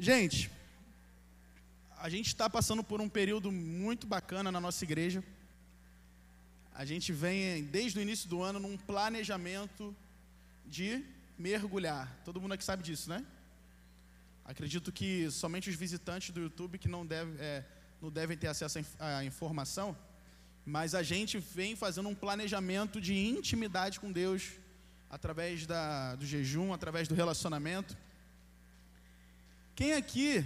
Gente, a gente está passando por um período muito bacana na nossa igreja. A gente vem, desde o início do ano, num planejamento de mergulhar. Todo mundo aqui sabe disso, né? Acredito que somente os visitantes do YouTube que não, deve, é, não devem ter acesso à informação, mas a gente vem fazendo um planejamento de intimidade com Deus através da, do jejum, através do relacionamento. Quem aqui,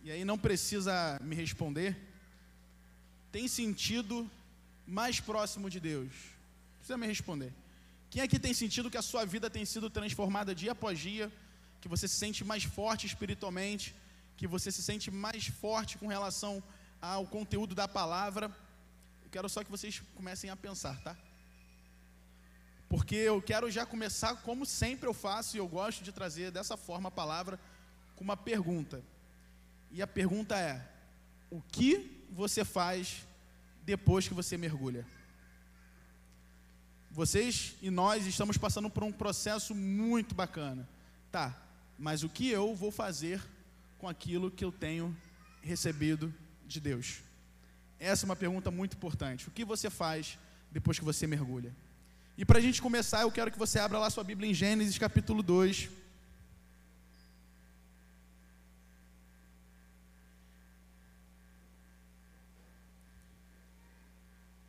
e aí não precisa me responder, tem sentido mais próximo de Deus? Precisa me responder. Quem aqui tem sentido que a sua vida tem sido transformada dia após dia, que você se sente mais forte espiritualmente, que você se sente mais forte com relação ao conteúdo da palavra? Eu quero só que vocês comecem a pensar, tá? Porque eu quero já começar, como sempre eu faço, e eu gosto de trazer dessa forma a palavra, com uma pergunta. E a pergunta é: o que você faz depois que você mergulha? Vocês e nós estamos passando por um processo muito bacana. Tá, mas o que eu vou fazer com aquilo que eu tenho recebido de Deus? Essa é uma pergunta muito importante. O que você faz depois que você mergulha? E para a gente começar, eu quero que você abra lá sua Bíblia em Gênesis capítulo 2.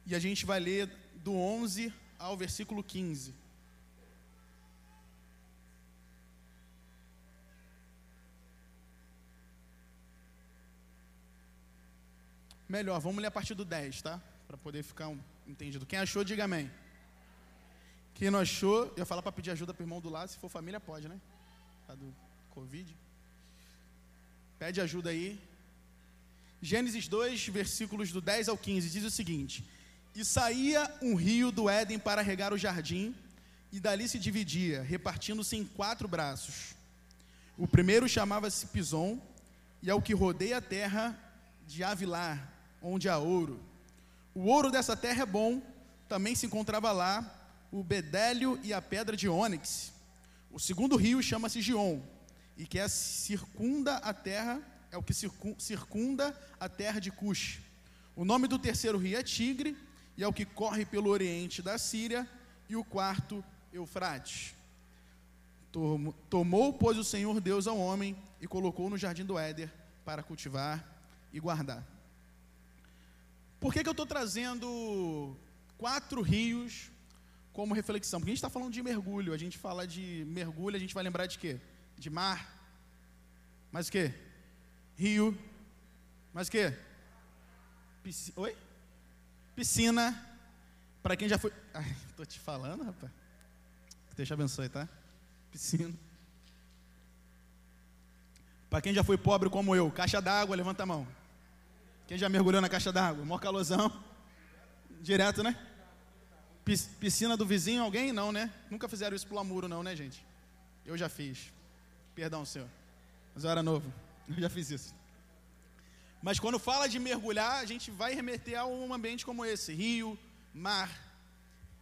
E a gente vai ler do 11 ao versículo 15. Melhor, vamos ler a partir do 10, tá? Para poder ficar um, entendido. Quem achou, diga amém. Quem não achou, eu ia falar para pedir ajuda para o irmão do lado, se for família, pode, né? Tá do Covid. Pede ajuda aí. Gênesis 2, versículos do 10 ao 15, diz o seguinte: E saía um rio do Éden para regar o jardim, e dali se dividia, repartindo-se em quatro braços. O primeiro chamava-se Pison, e é o que rodeia a terra de Avilar, onde há ouro. O ouro dessa terra é bom, também se encontrava lá o bedélio e a pedra de ônix. O segundo rio chama-se Gion, e que é circunda a terra, é o que circunda a terra de Cush. O nome do terceiro rio é Tigre, e é o que corre pelo oriente da Síria, e o quarto, Eufrates. Tomou, pois, o Senhor Deus ao homem e colocou no jardim do Éder para cultivar e guardar. Por que, que eu estou trazendo quatro rios como reflexão? Porque a gente está falando de mergulho, a gente fala de mergulho, a gente vai lembrar de quê? De mar, mais o quê? Rio, mais o quê? Oi? Piscina, para quem já foi... Ai, tô te falando, rapaz. Deus te abençoe, tá? Piscina. Para quem já foi pobre como eu, caixa d'água, levanta a mão. Quem já mergulhou na caixa d'água? Mó calorzão. Direto, né? Piscina do vizinho, alguém? Não, né? Nunca fizeram isso pelo muro, não, né, gente? Eu já fiz. Perdão, senhor. Mas eu era novo. Eu já fiz isso. Mas quando fala de mergulhar, a gente vai remeter a um ambiente como esse: rio, mar,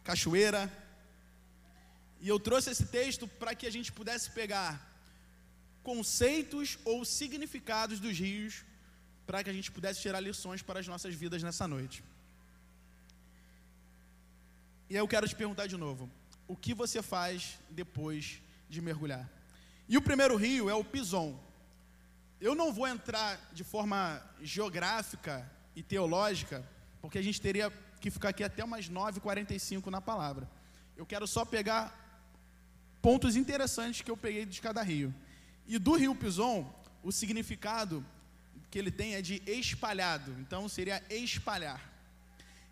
cachoeira. E eu trouxe esse texto para que a gente pudesse pegar conceitos ou significados dos rios, para que a gente pudesse tirar lições para as nossas vidas nessa noite. E aí eu quero te perguntar de novo: o que você faz depois de mergulhar? E o primeiro rio é o Pison. Eu não vou entrar de forma geográfica e teológica, porque a gente teria que ficar aqui até umas 9h45 na palavra. Eu quero só pegar pontos interessantes que eu peguei de cada rio. E do rio Pison, o significado que ele tem é de espalhado, então seria espalhar.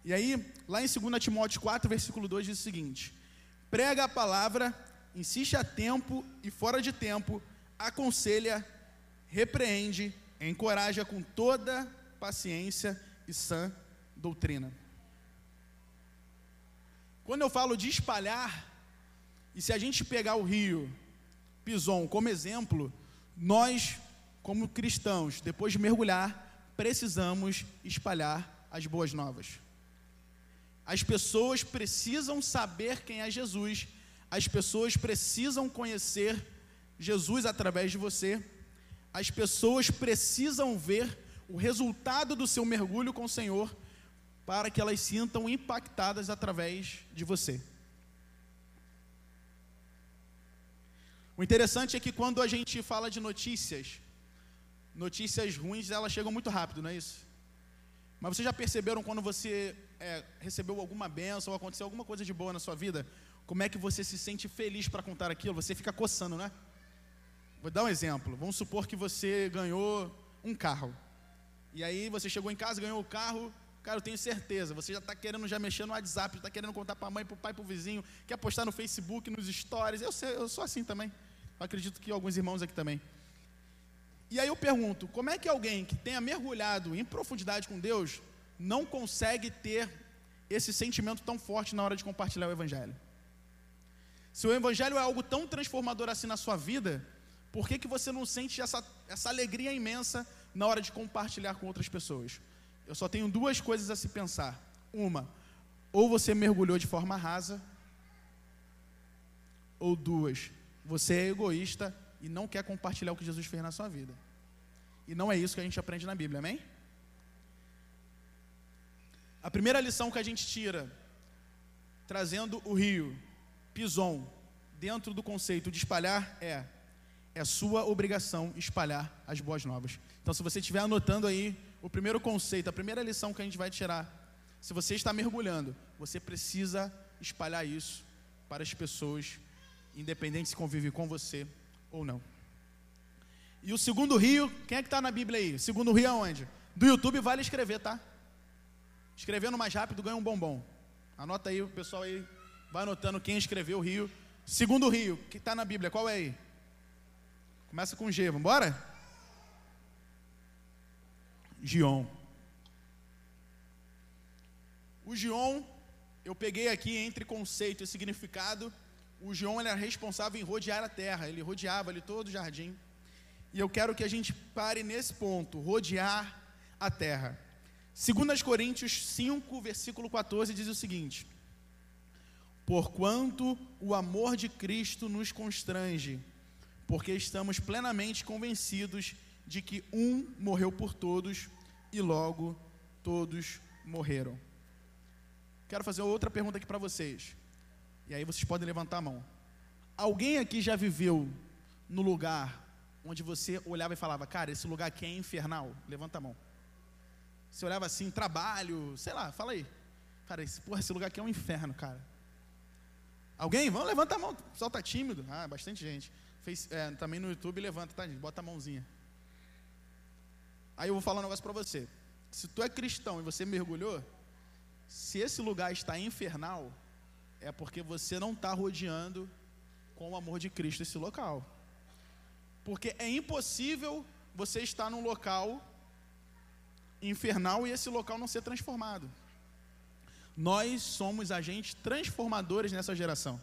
E aí, lá em 2 Timóteo 4, versículo 2 diz o seguinte: prega a palavra, insiste a tempo e fora de tempo, aconselha, repreende, encoraja com toda paciência e sã doutrina. Quando eu falo de espalhar, e se a gente pegar o rio Pison como exemplo, nós, como cristãos, depois de mergulhar, precisamos espalhar as boas novas. As pessoas precisam saber quem é Jesus, as pessoas precisam conhecer Jesus através de você, as pessoas precisam ver o resultado do seu mergulho com o Senhor para que elas sintam impactadas através de você. O interessante é que quando a gente fala de notícias, notícias ruins, elas chegam muito rápido, não é isso? Mas vocês já perceberam quando você é, recebeu alguma benção ou aconteceu alguma coisa de boa na sua vida, como é que você se sente feliz para contar aquilo? Você fica coçando, né? Vou dar um exemplo. Vamos supor que você ganhou um carro. E aí você chegou em casa, ganhou o carro, cara, eu tenho certeza, você já está querendo já mexer no WhatsApp, está querendo contar para a mãe, para o pai, para o vizinho, quer postar no Facebook, nos stories. Eu, sei, eu sou assim também. Eu acredito que alguns irmãos aqui também. E aí eu pergunto, como é que alguém que tenha mergulhado em profundidade com Deus não consegue ter esse sentimento tão forte na hora de compartilhar o Evangelho? Se o Evangelho é algo tão transformador assim na sua vida, por que, que você não sente essa, essa alegria imensa na hora de compartilhar com outras pessoas? Eu só tenho duas coisas a se pensar. Uma, ou você mergulhou de forma rasa, ou duas, você é egoísta e não quer compartilhar o que Jesus fez na sua vida. E não é isso que a gente aprende na Bíblia, amém? A primeira lição que a gente tira, trazendo o rio, Pison, dentro do conceito de espalhar, é: é sua obrigação espalhar as boas novas. Então, se você estiver anotando aí o primeiro conceito, a primeira lição que a gente vai tirar, se você está mergulhando, você precisa espalhar isso para as pessoas independente se convive com você ou não. E o segundo rio, quem é que está na Bíblia aí? Segundo rio aonde? Do YouTube vale escrever, tá? Escrevendo mais rápido ganha um bombom. Anota aí, o pessoal aí vai anotando quem escreveu o rio. Segundo rio, que está na Bíblia, qual é aí? Começa com G, vamos embora? Gion. O Gion, eu peguei aqui entre conceito e significado o João era responsável em rodear a terra, ele rodeava ali todo o jardim. E eu quero que a gente pare nesse ponto, rodear a terra. 2 Coríntios 5, versículo 14 diz o seguinte: Porquanto o amor de Cristo nos constrange, porque estamos plenamente convencidos de que um morreu por todos e logo todos morreram. Quero fazer outra pergunta aqui para vocês. E aí vocês podem levantar a mão. Alguém aqui já viveu no lugar onde você olhava e falava, cara, esse lugar aqui é infernal? Levanta a mão. Você olhava assim, trabalho, sei lá, fala aí. Cara, esse, porra, esse lugar aqui é um inferno, cara. Alguém? Vamos, levanta a mão. O pessoal tá tímido. Ah, bastante gente. Fez, é, também no YouTube levanta, tá, gente? Bota a mãozinha. Aí eu vou falar um negócio para você. Se tu é cristão e você mergulhou, se esse lugar está infernal, é porque você não está rodeando com o amor de Cristo esse local. Porque é impossível você estar num local infernal e esse local não ser transformado. Nós somos agentes transformadores nessa geração.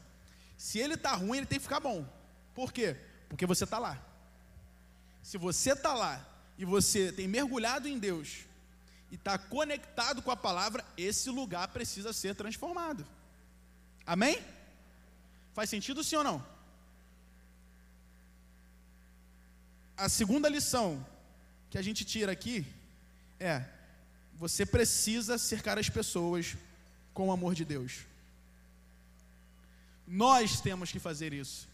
Se ele está ruim, ele tem que ficar bom. Por quê? Porque você está lá. Se você está lá e você tem mergulhado em Deus e está conectado com a palavra, esse lugar precisa ser transformado. Amém? Faz sentido sim ou não? A segunda lição que a gente tira aqui é: você precisa cercar as pessoas com o amor de Deus. Nós temos que fazer isso.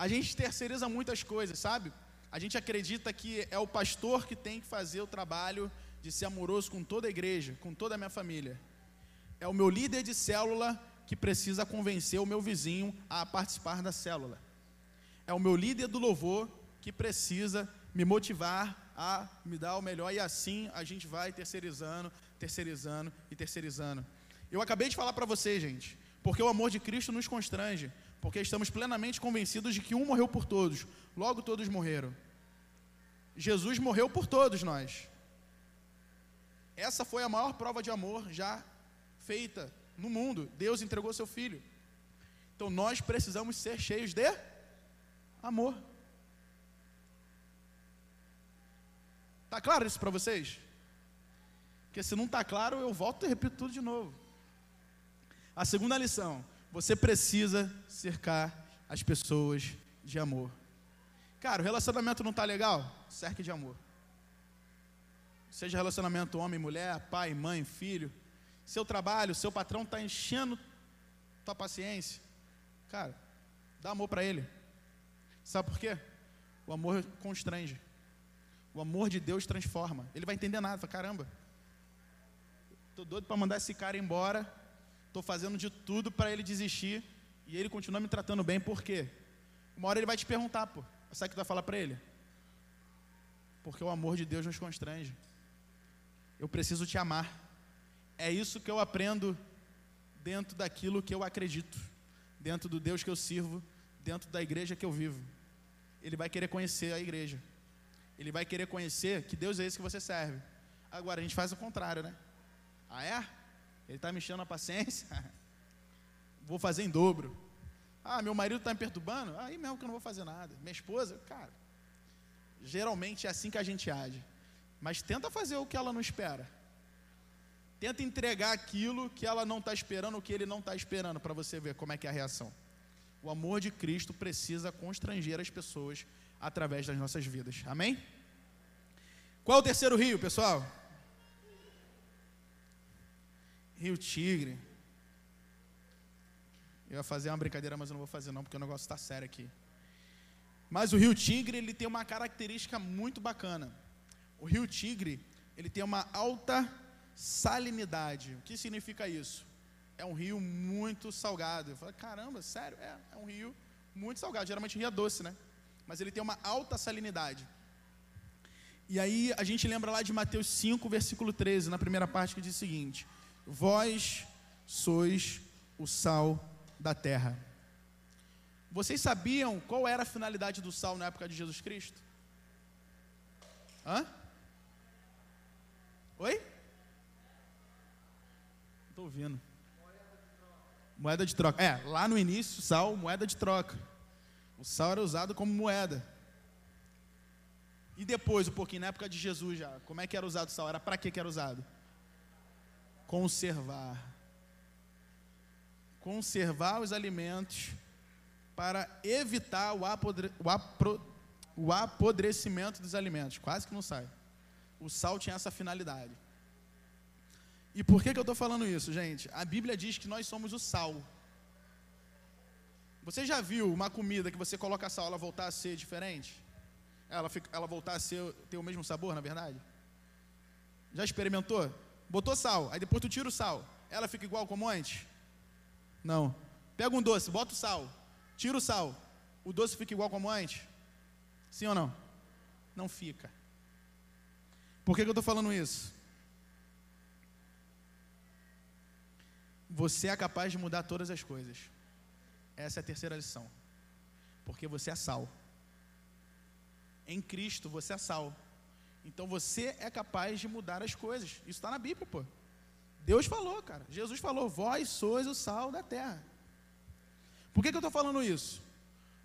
A gente terceiriza muitas coisas, sabe? A gente acredita que é o pastor que tem que fazer o trabalho de ser amoroso com toda a igreja, com toda a minha família. É o meu líder de célula que precisa convencer o meu vizinho a participar da célula. É o meu líder do louvor que precisa me motivar a me dar o melhor e assim a gente vai terceirizando, terceirizando e terceirizando. Eu acabei de falar para vocês, gente, porque o amor de Cristo nos constrange, porque estamos plenamente convencidos de que um morreu por todos, logo todos morreram. Jesus morreu por todos nós. Essa foi a maior prova de amor já feita no mundo. Deus entregou seu filho. Então nós precisamos ser cheios de amor. Tá claro isso para vocês? Porque se não está claro, eu volto e repito tudo de novo. A segunda lição: você precisa cercar as pessoas de amor. Cara, o relacionamento não tá legal? Cerque de amor. Seja relacionamento homem, mulher, pai, mãe, filho. Seu trabalho, seu patrão está enchendo tua paciência. Cara, dá amor para ele. Sabe por quê? O amor constrange. O amor de Deus transforma. Ele vai entender nada. Fala, caramba, tô doido para mandar esse cara embora. Tô fazendo de tudo para ele desistir e ele continua me tratando bem. Por quê? Uma hora ele vai te perguntar, pô. Sabe o que tu vai falar para ele? Porque o amor de Deus nos constrange. Eu preciso te amar. É isso que eu aprendo dentro daquilo que eu acredito, dentro do Deus que eu sirvo, dentro da igreja que eu vivo. Ele vai querer conhecer a igreja. Ele vai querer conhecer que Deus é esse que você serve. Agora a gente faz o contrário, né? Ah, é? Ele está me enchendo a paciência? vou fazer em dobro. Ah, meu marido está me perturbando? Aí mesmo que eu não vou fazer nada. Minha esposa, cara, geralmente é assim que a gente age. Mas tenta fazer o que ela não espera. Tenta entregar aquilo que ela não está esperando, o que ele não está esperando, para você ver como é que é a reação. O amor de Cristo precisa constranger as pessoas através das nossas vidas. Amém? Qual é o terceiro rio, pessoal? Rio Tigre. Eu ia fazer uma brincadeira, mas eu não vou fazer não, porque o negócio está sério aqui. Mas o Rio Tigre, ele tem uma característica muito bacana. O Rio Tigre, ele tem uma alta salinidade. O que significa isso? É um rio muito salgado. Eu falei, caramba, sério? É, é um rio muito salgado. Geralmente rio é doce, né? mas ele tem uma alta salinidade. E aí a gente lembra lá de Mateus 5, versículo 13, na primeira parte que diz o seguinte: Vós sois o sal da terra. Vocês sabiam qual era a finalidade do sal na época de Jesus Cristo? Hã? Oi? Estou ouvindo. Moeda de troca. É, lá no início, sal, moeda de troca. O sal era usado como moeda. E depois, um pouquinho, na época de Jesus já, como é que era usado o sal? Era para que era usado? Conservar. Conservar os alimentos para evitar o, apodre, o, apro, o apodrecimento dos alimentos. Quase que não sai. O sal tinha essa finalidade. E por que, que eu estou falando isso, gente? A Bíblia diz que nós somos o sal. Você já viu uma comida que você coloca sal, ela voltar a ser diferente? Ela, fica, ela voltar a ser, ter o mesmo sabor, na verdade? Já experimentou? Botou sal, aí depois tu tira o sal. Ela fica igual como antes? Não. Pega um doce, bota o sal, tira o sal. O doce fica igual como antes? Sim ou não? Não fica. Por que, que eu estou falando isso? Você é capaz de mudar todas as coisas. Essa é a terceira lição. Porque você é sal. Em Cristo você é sal. Então você é capaz de mudar as coisas. Isso está na Bíblia, pô. Deus falou, cara. Jesus falou: Vós sois o sal da terra. Por que, que eu estou falando isso?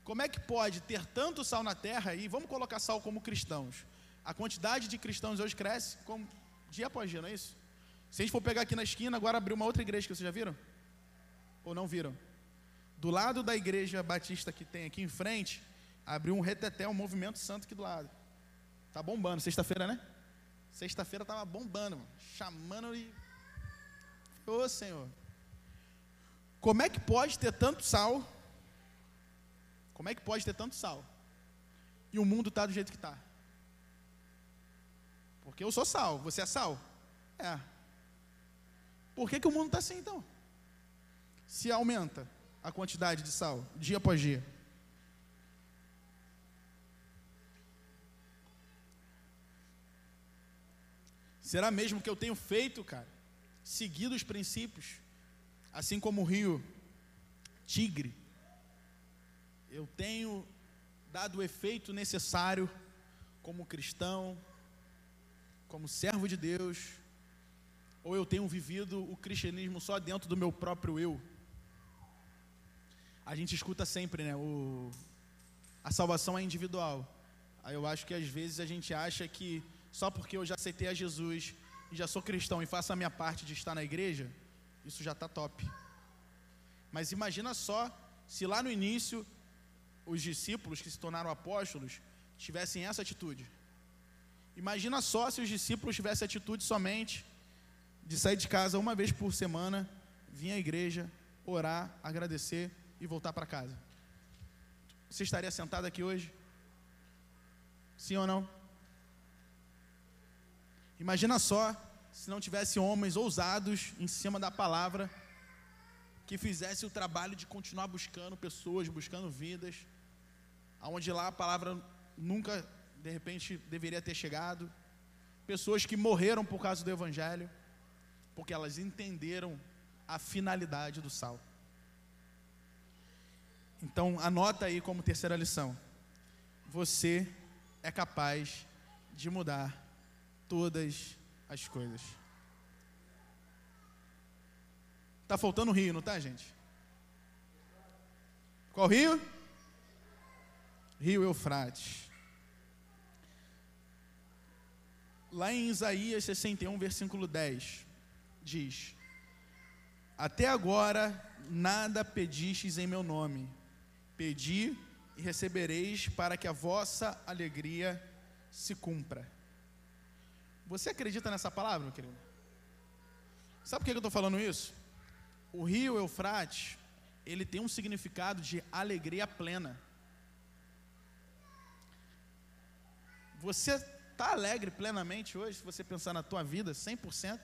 Como é que pode ter tanto sal na terra e vamos colocar sal como cristãos? A quantidade de cristãos hoje cresce como dia após dia, não é isso? Se a gente for pegar aqui na esquina, agora abrir uma outra igreja que vocês já viram? Ou não viram? Do lado da igreja batista que tem aqui em frente, abriu um reteté, um movimento santo aqui do lado. Tá bombando, sexta-feira, né? Sexta-feira tava bombando, chamando e. Ô Senhor. Como é que pode ter tanto sal? Como é que pode ter tanto sal? E o mundo está do jeito que está? Porque eu sou sal, você é sal? É. Por que, que o mundo está assim então? Se aumenta, a quantidade de sal, dia após dia. Será mesmo que eu tenho feito, cara? Seguido os princípios, assim como o rio Tigre. Eu tenho dado o efeito necessário como cristão, como servo de Deus, ou eu tenho vivido o cristianismo só dentro do meu próprio eu? a gente escuta sempre, né? O, a salvação é individual. Aí eu acho que às vezes a gente acha que só porque eu já aceitei a Jesus e já sou cristão e faço a minha parte de estar na igreja, isso já está top. Mas imagina só se lá no início os discípulos que se tornaram apóstolos tivessem essa atitude. Imagina só se os discípulos tivessem atitude somente de sair de casa uma vez por semana, vir à igreja, orar, agradecer e voltar para casa. Você estaria sentado aqui hoje? Sim ou não? Imagina só se não tivesse homens ousados em cima da palavra que fizesse o trabalho de continuar buscando pessoas, buscando vidas, aonde lá a palavra nunca de repente deveria ter chegado, pessoas que morreram por causa do evangelho, porque elas entenderam a finalidade do sal. Então, anota aí como terceira lição. Você é capaz de mudar todas as coisas. Tá faltando rio, não tá, gente? Qual rio? Rio Eufrates. Lá em Isaías 61, versículo 10, diz: Até agora nada pedistes em meu nome. Pedi e recebereis para que a vossa alegria se cumpra. Você acredita nessa palavra, meu querido? Sabe por que eu estou falando isso? O rio Eufrates, ele tem um significado de alegria plena. Você está alegre plenamente hoje, se você pensar na tua vida, 100%?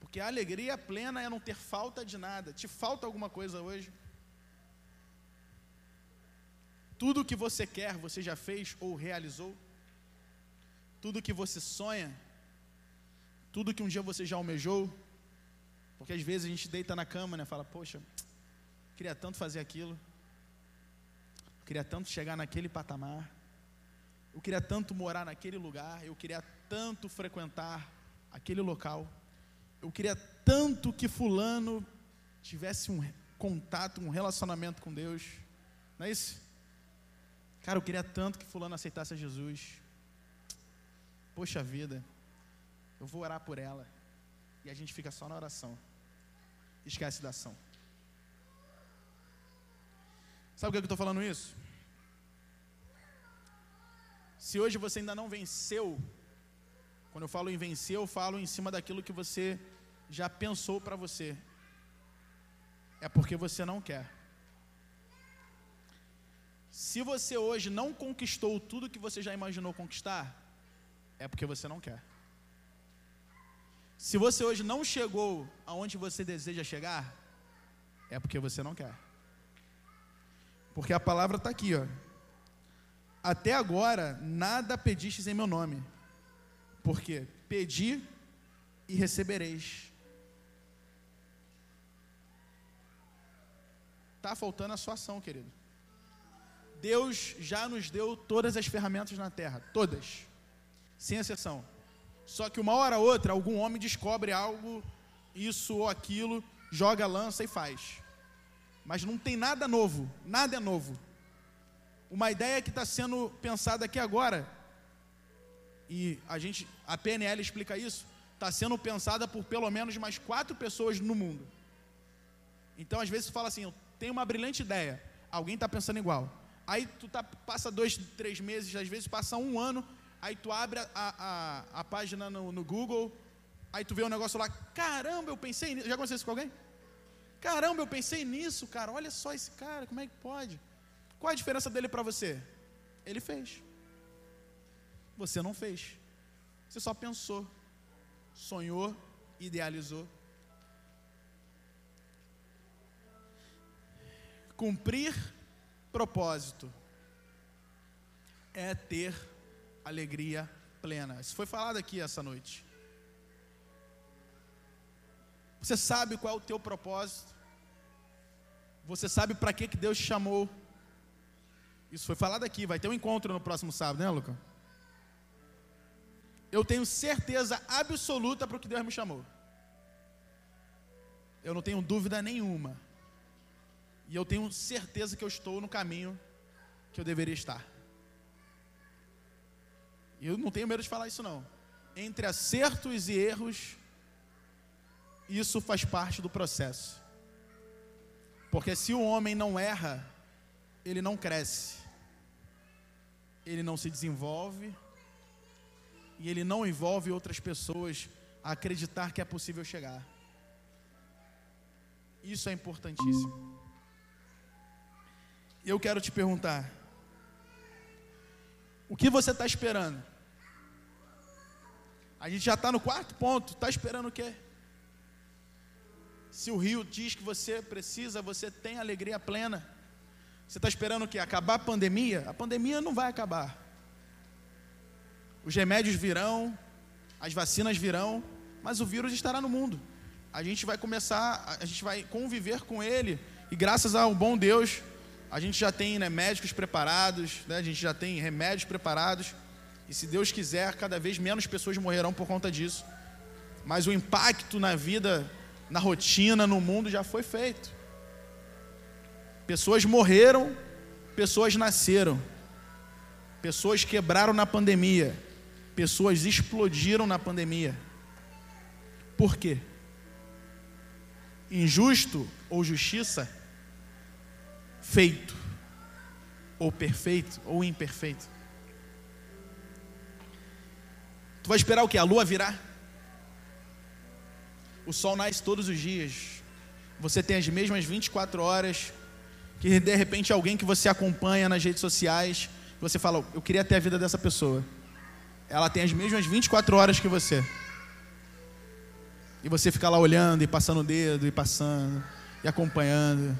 Porque a alegria plena é não ter falta de nada. Te falta alguma coisa hoje? Tudo o que você quer, você já fez ou realizou? Tudo que você sonha? Tudo que um dia você já almejou? Porque às vezes a gente deita na cama, né? Fala, poxa, queria tanto fazer aquilo. Queria tanto chegar naquele patamar. Eu queria tanto morar naquele lugar. Eu queria tanto frequentar aquele local. Eu queria tanto que fulano tivesse um contato, um relacionamento com Deus. Não é isso? Cara, eu queria tanto que fulano aceitasse Jesus. Poxa vida, eu vou orar por ela. E a gente fica só na oração. Esquece da ação. Sabe por que eu estou falando isso? Se hoje você ainda não venceu, quando eu falo em vencer, eu falo em cima daquilo que você já pensou para você. É porque você não quer. Se você hoje não conquistou tudo que você já imaginou conquistar, é porque você não quer. Se você hoje não chegou aonde você deseja chegar, é porque você não quer. Porque a palavra está aqui, ó. Até agora nada pedistes em meu nome. Porque pedi e recebereis. Está faltando a sua ação, querido. Deus já nos deu todas as ferramentas na terra, todas, sem exceção. Só que uma hora ou outra, algum homem descobre algo, isso ou aquilo, joga lança e faz. Mas não tem nada novo, nada é novo. Uma ideia que está sendo pensada aqui agora, e a gente, a PNL explica isso, está sendo pensada por pelo menos mais quatro pessoas no mundo. Então, às vezes, fala assim: eu tenho uma brilhante ideia, alguém está pensando igual. Aí tu tá, passa dois, três meses, às vezes passa um ano, aí tu abre a, a, a página no, no, Google, aí tu vê um negócio lá, caramba, eu pensei nisso. Já aconteceu isso com alguém? Caramba, eu pensei nisso, cara. Olha só esse cara, como é que pode? Qual a diferença dele para você? Ele fez. Você não fez. Você só pensou, sonhou, idealizou. Cumprir propósito é ter alegria plena. Isso foi falado aqui essa noite. Você sabe qual é o teu propósito? Você sabe para que, que Deus te chamou? Isso foi falado aqui, vai ter um encontro no próximo sábado, né, Luca? Eu tenho certeza absoluta para o que Deus me chamou. Eu não tenho dúvida nenhuma. E eu tenho certeza que eu estou no caminho que eu deveria estar. Eu não tenho medo de falar isso não. Entre acertos e erros, isso faz parte do processo. Porque se o homem não erra, ele não cresce, ele não se desenvolve e ele não envolve outras pessoas a acreditar que é possível chegar. Isso é importantíssimo. Eu quero te perguntar: o que você está esperando? A gente já está no quarto ponto, está esperando o quê? Se o rio diz que você precisa, você tem alegria plena. Você está esperando o quê? Acabar a pandemia? A pandemia não vai acabar. Os remédios virão, as vacinas virão, mas o vírus estará no mundo. A gente vai começar, a gente vai conviver com ele, e graças ao bom Deus, a gente já tem né, médicos preparados, né, a gente já tem remédios preparados, e se Deus quiser, cada vez menos pessoas morrerão por conta disso. Mas o impacto na vida, na rotina, no mundo já foi feito. Pessoas morreram, pessoas nasceram, pessoas quebraram na pandemia, pessoas explodiram na pandemia. Por quê? Injusto ou justiça? Feito ou perfeito ou imperfeito? Tu vai esperar o que? A lua virar? O sol nasce todos os dias. Você tem as mesmas 24 horas que de repente alguém que você acompanha nas redes sociais, você fala, eu queria ter a vida dessa pessoa. Ela tem as mesmas 24 horas que você. E você fica lá olhando e passando o dedo e passando e acompanhando.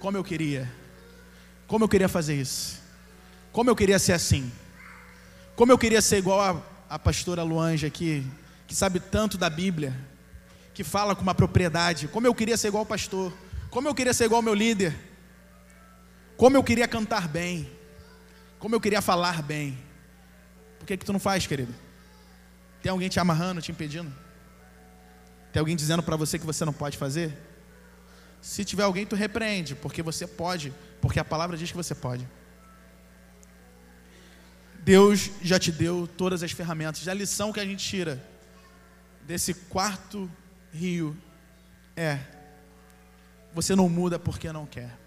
Como eu queria. Como eu queria fazer isso. Como eu queria ser assim. Como eu queria ser igual a a pastora Luanja aqui, que sabe tanto da Bíblia, que fala com uma propriedade. Como eu queria ser igual ao pastor, como eu queria ser igual ao meu líder, como eu queria cantar bem, como eu queria falar bem. Por que, que tu não faz, querido? Tem alguém te amarrando, te impedindo? Tem alguém dizendo para você que você não pode fazer? Se tiver alguém, tu repreende, porque você pode, porque a palavra diz que você pode. Deus já te deu todas as ferramentas. A lição que a gente tira desse quarto rio é: você não muda porque não quer.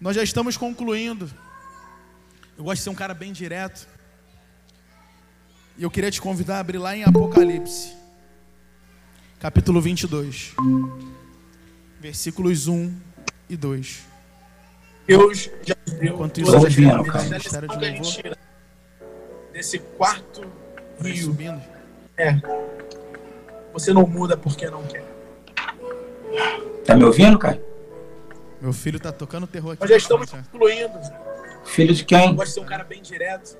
Nós já estamos concluindo. Eu gosto de ser um cara bem direto. E eu queria te convidar a abrir lá em Apocalipse, capítulo 22, versículos 1 e 2. Deus já deu Enquanto isso, ministério de a gente louvor. tira desse quarto Vai rio. subindo. É. Você não muda porque não quer. Tá me ouvindo, cara? Meu filho tá tocando terror aqui. Nós já estamos concluindo. Filho de Eu quem? gosto de ser um cara bem direto.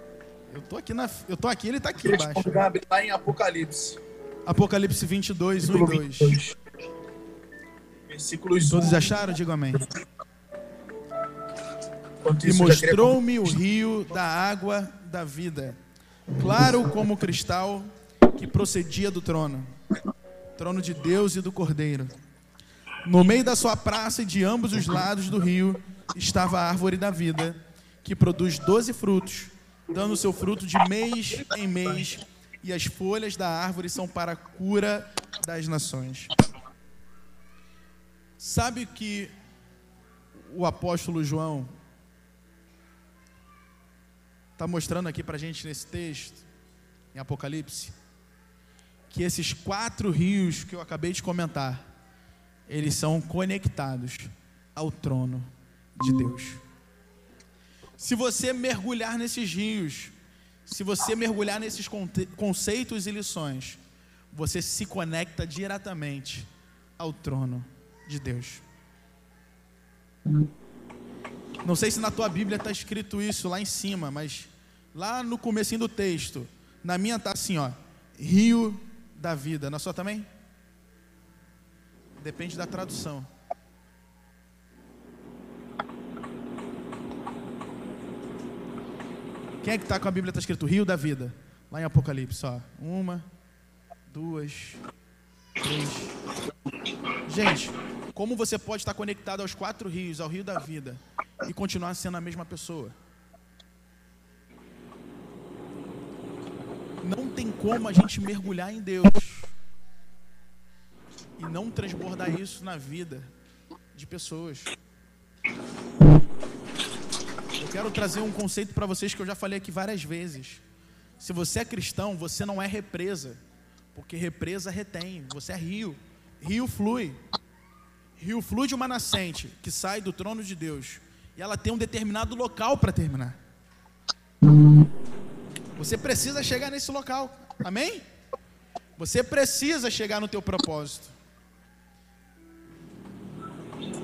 Eu tô aqui na, eu tô aqui, ele tá aqui embaixo. abrir lá em Apocalipse. Apocalipse 22, 1 e capítulo 2. 22. Versículos Todos 1. acharam? Digo amém. Enquanto E mostrou-me o rio da água da vida, claro como cristal, que procedia do trono, trono de Deus e do Cordeiro. No meio da sua praça e de ambos os lados do rio estava a árvore da vida, que produz doze frutos, dando seu fruto de mês em mês, e as folhas da árvore são para a cura das nações. Sabe que o apóstolo João está mostrando aqui para a gente nesse texto, em Apocalipse, que esses quatro rios que eu acabei de comentar, eles são conectados ao trono de Deus. Se você mergulhar nesses rios, se você mergulhar nesses conceitos e lições, você se conecta diretamente ao trono de Deus. Não sei se na tua Bíblia está escrito isso lá em cima, mas lá no comecinho do texto, na minha tá assim, ó, rio da vida. Na sua também? Depende da tradução. Quem é que está com a Bíblia está escrito rio da vida? Lá em Apocalipse, ó. Uma, duas, três. Gente, como você pode estar conectado aos quatro rios, ao rio da vida, e continuar sendo a mesma pessoa? Não tem como a gente mergulhar em Deus e não transbordar isso na vida de pessoas. Eu quero trazer um conceito para vocês que eu já falei aqui várias vezes. Se você é cristão, você não é represa, porque represa retém, você é rio. Rio flui. Rio flui de uma nascente que sai do trono de Deus e ela tem um determinado local para terminar. Você precisa chegar nesse local. Amém? Você precisa chegar no teu propósito.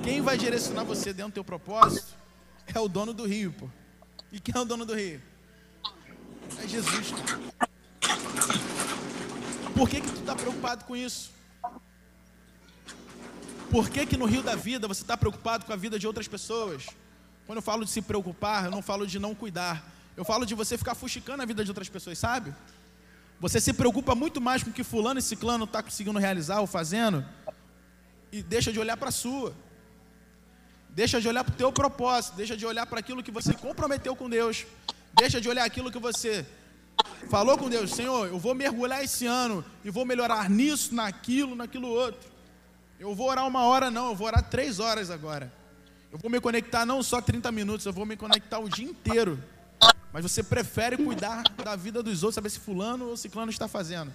Quem vai direcionar você dentro do teu propósito é o dono do rio, pô. E quem é o dono do rio? É Jesus. Por que que tu está preocupado com isso? Por que que no rio da vida você está preocupado com a vida de outras pessoas? Quando eu falo de se preocupar, eu não falo de não cuidar. Eu falo de você ficar fuxicando a vida de outras pessoas, sabe? Você se preocupa muito mais com o que fulano e ciclano está conseguindo realizar ou fazendo e deixa de olhar para a sua. Deixa de olhar para o teu propósito, deixa de olhar para aquilo que você comprometeu com Deus. Deixa de olhar aquilo que você falou com Deus, Senhor, eu vou mergulhar esse ano e vou melhorar nisso, naquilo, naquilo outro. Eu vou orar uma hora não, eu vou orar três horas agora. Eu vou me conectar não só 30 minutos, eu vou me conectar o dia inteiro. Mas você prefere cuidar da vida dos outros, saber se fulano ou ciclano está fazendo.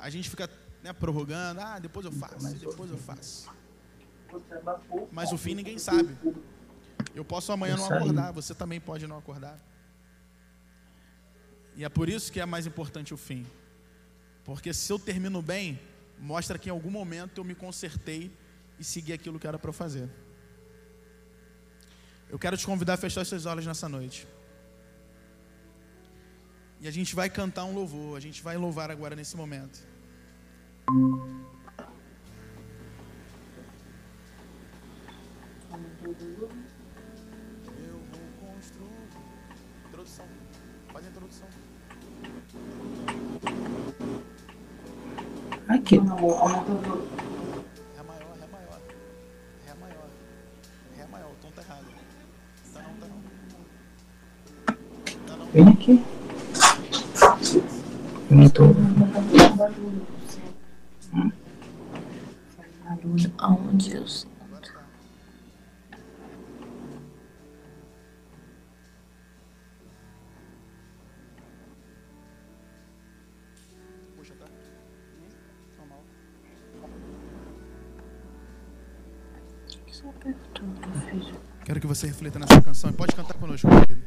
A gente fica né, prorrogando, ah, depois eu faço, depois eu faço. Mas o fim ninguém sabe. Eu posso amanhã não acordar, você também pode não acordar. E é por isso que é mais importante o fim. Porque se eu termino bem, mostra que em algum momento eu me consertei e segui aquilo que era para fazer. Eu quero te convidar a fechar suas olhos nessa noite. E a gente vai cantar um louvor, a gente vai louvar agora nesse momento. Eu vou construir. Introdução. Faz a introdução. Aqui. Ré maior, Ré maior. Ré maior. Ré maior. O tom tá errado. Tá não, tá não. Tá não. Vem aqui. Eu não tô. Barulho aonde eu sinto. Quero que você reflita nessa canção e pode cantar conosco, querido.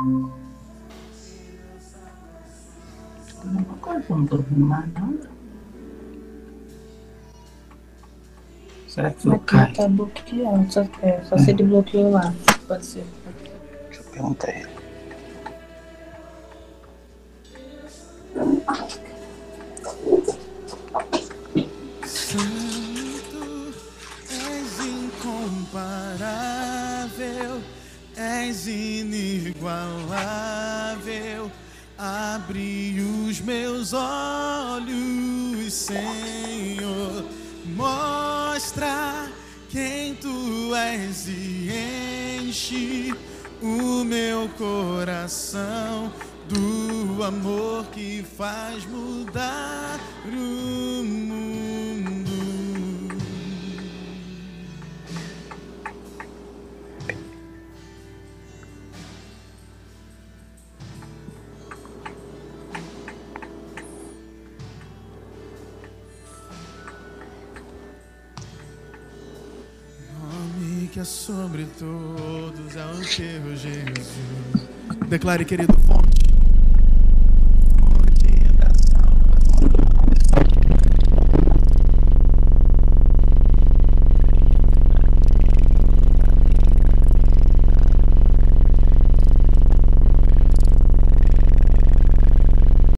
Não não tô ouvindo mais nada. Será que foi o Aqui Caio? tá bloqueado. Só, é, só se ele bloqueou lá. Pode ser. Deixa eu perguntar ele. Olhos, Senhor. Mostra quem tu és e enche o meu coração do amor que faz mudar o mundo. É sobre todos é o teu Jesus. Declare, querido, fonte